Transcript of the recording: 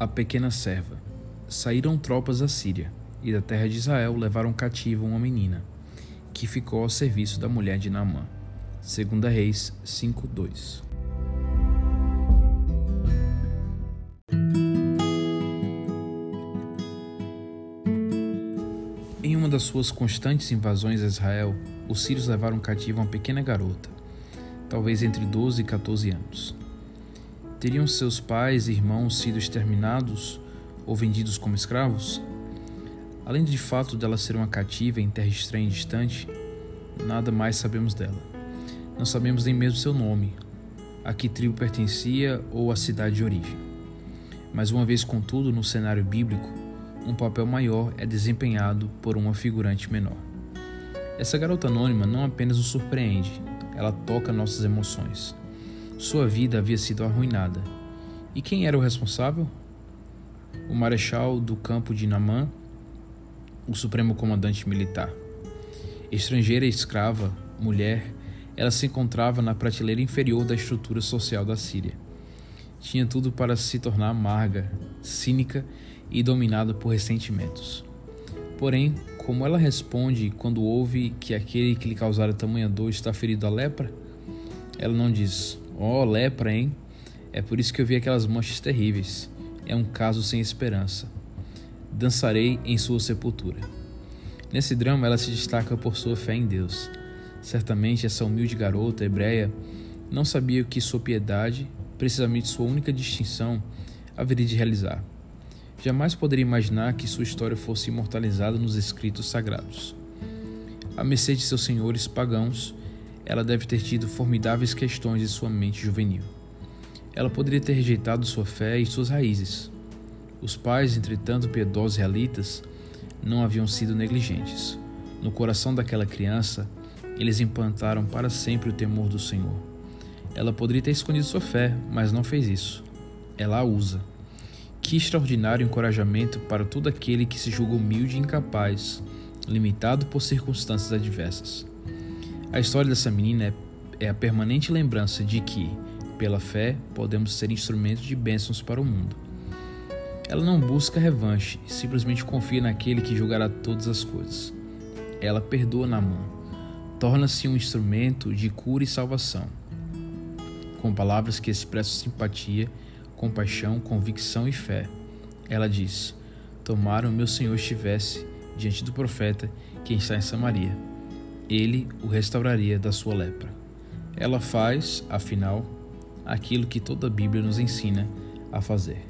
A pequena serva. Saíram tropas da Síria, e da terra de Israel levaram cativa uma menina, que ficou ao serviço da mulher de Naamã. 2 Reis 5:2. Em uma das suas constantes invasões a Israel, os sírios levaram cativa uma pequena garota, talvez entre 12 e 14 anos. Teriam seus pais e irmãos sido exterminados ou vendidos como escravos? Além de fato dela ser uma cativa em terra estranha e distante, nada mais sabemos dela. Não sabemos nem mesmo seu nome, a que tribo pertencia ou a cidade de origem. Mas uma vez contudo no cenário bíblico, um papel maior é desempenhado por uma figurante menor. Essa garota anônima não apenas nos surpreende, ela toca nossas emoções. Sua vida havia sido arruinada. E quem era o responsável? O marechal do campo de Namã, o supremo comandante militar. Estrangeira escrava, mulher, ela se encontrava na prateleira inferior da estrutura social da Síria. Tinha tudo para se tornar amarga, cínica e dominada por ressentimentos. Porém, como ela responde quando ouve que aquele que lhe causara tamanha dor está ferido à lepra? Ela não diz: Oh, lepra, hein? É por isso que eu vi aquelas manchas terríveis. É um caso sem esperança. Dançarei em sua sepultura. Nesse drama, ela se destaca por sua fé em Deus. Certamente, essa humilde garota hebreia não sabia que sua piedade, precisamente sua única distinção, haveria de realizar. Jamais poderia imaginar que sua história fosse imortalizada nos escritos sagrados. À mercê de seus senhores pagãos, ela deve ter tido formidáveis questões em sua mente juvenil. Ela poderia ter rejeitado sua fé e suas raízes. Os pais, entretanto piedosos realitas, não haviam sido negligentes. No coração daquela criança, eles implantaram para sempre o temor do Senhor. Ela poderia ter escondido sua fé, mas não fez isso. Ela a usa. Que extraordinário encorajamento para todo aquele que se julga humilde e incapaz, limitado por circunstâncias adversas. A história dessa menina é, é a permanente lembrança de que, pela fé, podemos ser instrumentos de bênçãos para o mundo. Ela não busca revanche, simplesmente confia naquele que julgará todas as coisas. Ela perdoa na mão, torna-se um instrumento de cura e salvação. Com palavras que expressam simpatia, compaixão, convicção e fé, ela diz: Tomara o meu Senhor estivesse diante do profeta que está em Samaria ele o restauraria da sua lepra. Ela faz, afinal, aquilo que toda a Bíblia nos ensina a fazer.